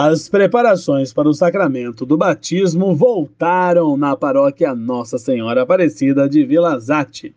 As preparações para o sacramento do batismo voltaram na paróquia Nossa Senhora Aparecida de Vila Zate.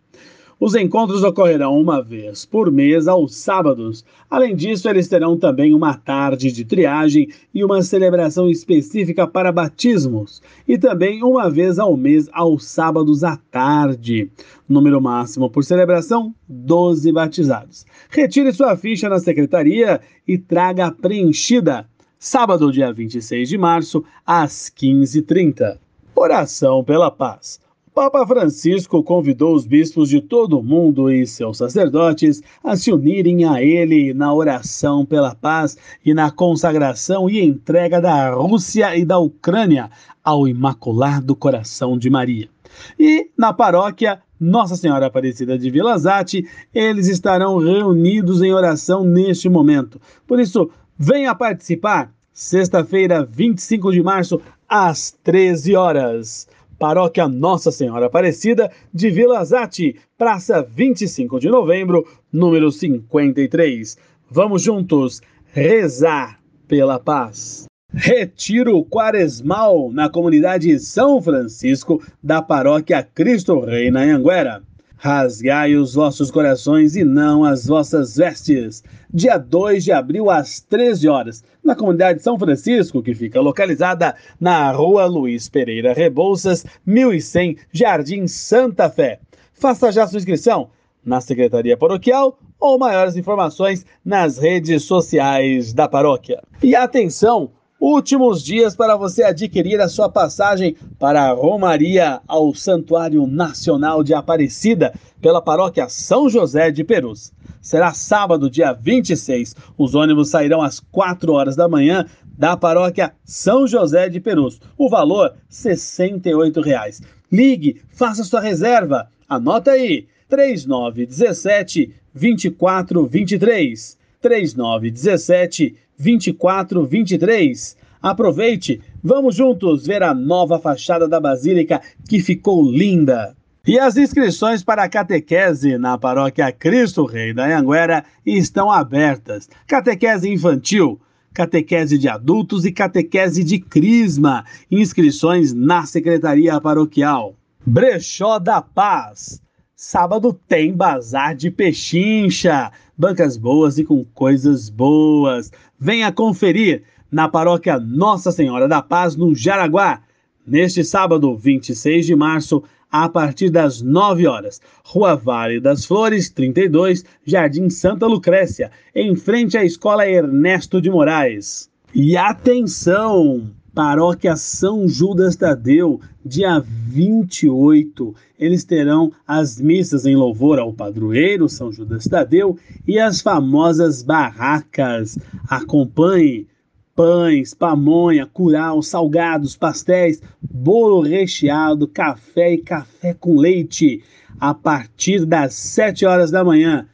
Os encontros ocorrerão uma vez por mês aos sábados. Além disso, eles terão também uma tarde de triagem e uma celebração específica para batismos, e também uma vez ao mês aos sábados à tarde. Número máximo por celebração: 12 batizados. Retire sua ficha na secretaria e traga preenchida. Sábado, dia 26 de março, às 15h30. Oração pela paz. Papa Francisco convidou os bispos de todo o mundo e seus sacerdotes a se unirem a ele na oração pela paz e na consagração e entrega da Rússia e da Ucrânia ao Imaculado Coração de Maria. E na paróquia Nossa Senhora Aparecida de Vila Zate, eles estarão reunidos em oração neste momento. Por isso, venha participar, sexta-feira, 25 de março, às 13 horas. Paróquia Nossa Senhora Aparecida de Vila Zate, Praça 25 de Novembro, número 53. Vamos juntos rezar pela paz. Retiro Quaresmal na comunidade São Francisco da Paróquia Cristo Rei na Anguera. Rasgai os vossos corações e não as vossas vestes. Dia 2 de abril, às 13 horas, na comunidade São Francisco, que fica localizada na rua Luiz Pereira Rebouças, 1100, Jardim Santa Fé. Faça já sua inscrição na Secretaria Paroquial ou maiores informações nas redes sociais da paróquia. E atenção! Últimos dias para você adquirir a sua passagem para a Romaria ao Santuário Nacional de Aparecida pela paróquia São José de Perus. Será sábado, dia 26. Os ônibus sairão às 4 horas da manhã da paróquia São José de Perus. O valor 68 reais. Ligue, faça sua reserva. Anota aí: 3917 2423. 3917 2423. Aproveite, vamos juntos ver a nova fachada da Basílica que ficou linda. E as inscrições para a catequese na paróquia Cristo Rei da Anguera estão abertas. Catequese infantil, catequese de adultos e catequese de crisma. Inscrições na secretaria paroquial. Brechó da Paz. Sábado tem bazar de pechincha, bancas boas e com coisas boas. Venha conferir na paróquia Nossa Senhora da Paz, no Jaraguá, neste sábado, 26 de março, a partir das 9 horas. Rua Vale das Flores, 32, Jardim Santa Lucrécia, em frente à Escola Ernesto de Moraes. E atenção! Paróquia São Judas Tadeu, dia 28. Eles terão as missas em louvor ao padroeiro São Judas Tadeu e as famosas barracas. Acompanhe pães, pamonha, curau, salgados, pastéis, bolo recheado, café e café com leite a partir das 7 horas da manhã,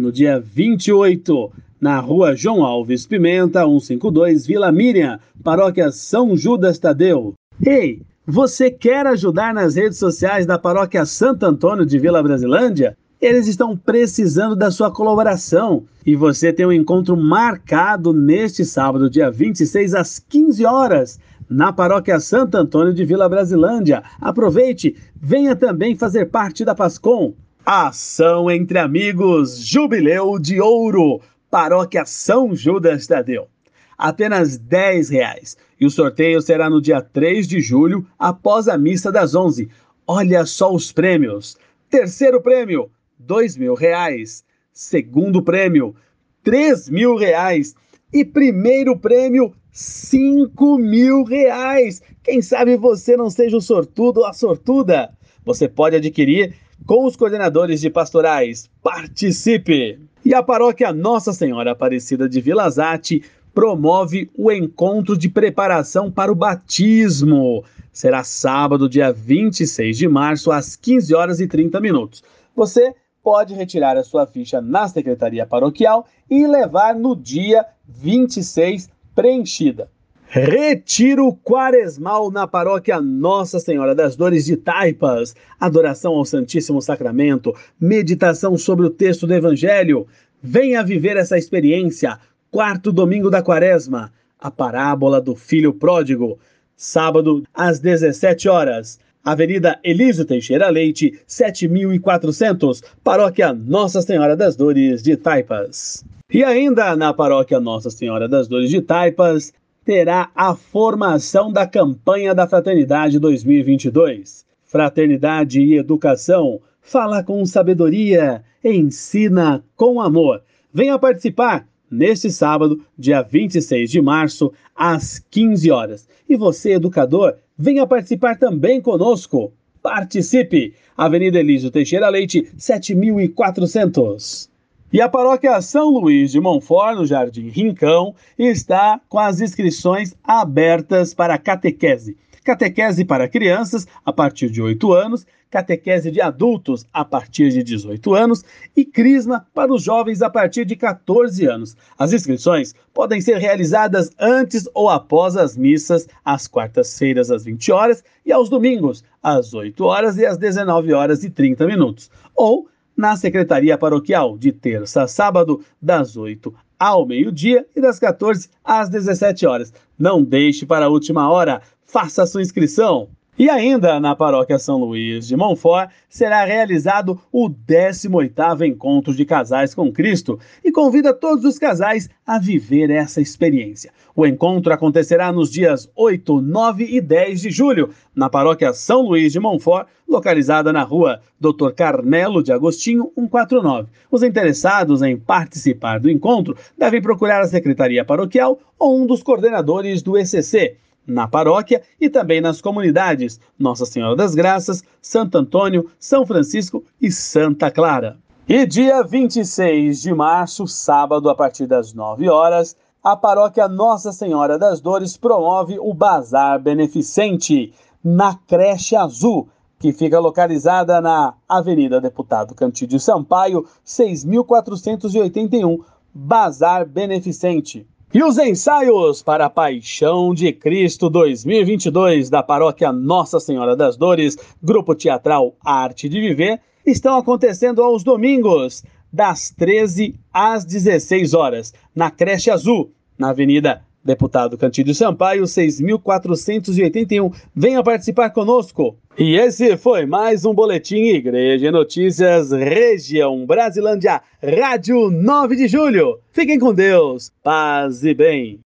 no dia 28 na rua João Alves Pimenta, 152, Vila Miriam, paróquia São Judas Tadeu. Ei, você quer ajudar nas redes sociais da paróquia Santo Antônio de Vila Brasilândia? Eles estão precisando da sua colaboração e você tem um encontro marcado neste sábado, dia 26, às 15 horas, na paróquia Santo Antônio de Vila Brasilândia. Aproveite, venha também fazer parte da Pascom. Ação entre amigos, Jubileu de Ouro Paróquia São Judas Tadeu. Apenas 10 reais. E o sorteio será no dia 3 de julho, após a missa das 11. Olha só os prêmios. Terceiro prêmio, mil reais. Segundo prêmio, mil reais. E primeiro prêmio, cinco mil reais. Quem sabe você não seja o sortudo ou a sortuda? Você pode adquirir com os coordenadores de pastorais. Participe! E a paróquia Nossa Senhora Aparecida de Vila Zate promove o encontro de preparação para o batismo. Será sábado, dia 26 de março, às 15 horas e 30 minutos. Você pode retirar a sua ficha na secretaria paroquial e levar no dia 26 preenchida. Retiro Quaresmal na paróquia Nossa Senhora das Dores de Taipas. Adoração ao Santíssimo Sacramento, meditação sobre o texto do Evangelho. Venha viver essa experiência. Quarto domingo da Quaresma. a parábola do filho pródigo. Sábado, às 17 horas. Avenida Elísio Teixeira Leite, 7400, Paróquia Nossa Senhora das Dores de Taipas. E ainda na Paróquia Nossa Senhora das Dores de Taipas, terá a formação da campanha da Fraternidade 2022. Fraternidade e Educação, fala com sabedoria, ensina com amor. Venha participar neste sábado, dia 26 de março, às 15 horas. E você, educador, venha participar também conosco. Participe! Avenida Elísio Teixeira Leite, 7400. E a paróquia São Luís de Montfort, no Jardim Rincão, está com as inscrições abertas para catequese. Catequese para crianças a partir de 8 anos, catequese de adultos a partir de 18 anos e crisma para os jovens a partir de 14 anos. As inscrições podem ser realizadas antes ou após as missas, às quartas-feiras às 20 horas e aos domingos às 8 horas e às 19 horas e 30 minutos, ou na Secretaria Paroquial, de terça a sábado, das 8 ao meio-dia e das 14 às 17 horas. Não deixe para a última hora, faça sua inscrição. E ainda na Paróquia São Luís de Montfort será realizado o 18º Encontro de Casais com Cristo e convida todos os casais a viver essa experiência. O encontro acontecerá nos dias 8, 9 e 10 de julho, na Paróquia São Luís de Montfort, localizada na rua Dr. Carmelo de Agostinho, 149. Os interessados em participar do encontro devem procurar a Secretaria Paroquial ou um dos coordenadores do ECC na paróquia e também nas comunidades Nossa Senhora das Graças, Santo Antônio, São Francisco e Santa Clara. E dia 26 de março, sábado, a partir das 9 horas, a paróquia Nossa Senhora das Dores promove o Bazar Beneficente na Creche Azul, que fica localizada na Avenida Deputado Cantídio Sampaio, 6481, Bazar Beneficente. E os ensaios para a Paixão de Cristo 2022 da Paróquia Nossa Senhora das Dores, Grupo Teatral Arte de Viver, estão acontecendo aos domingos, das 13 às 16 horas, na Creche Azul, na Avenida Deputado Cantídio Sampaio, 6.481. Venha participar conosco. E esse foi mais um Boletim Igreja Notícias Região Brasilândia, Rádio 9 de Julho. Fiquem com Deus, paz e bem.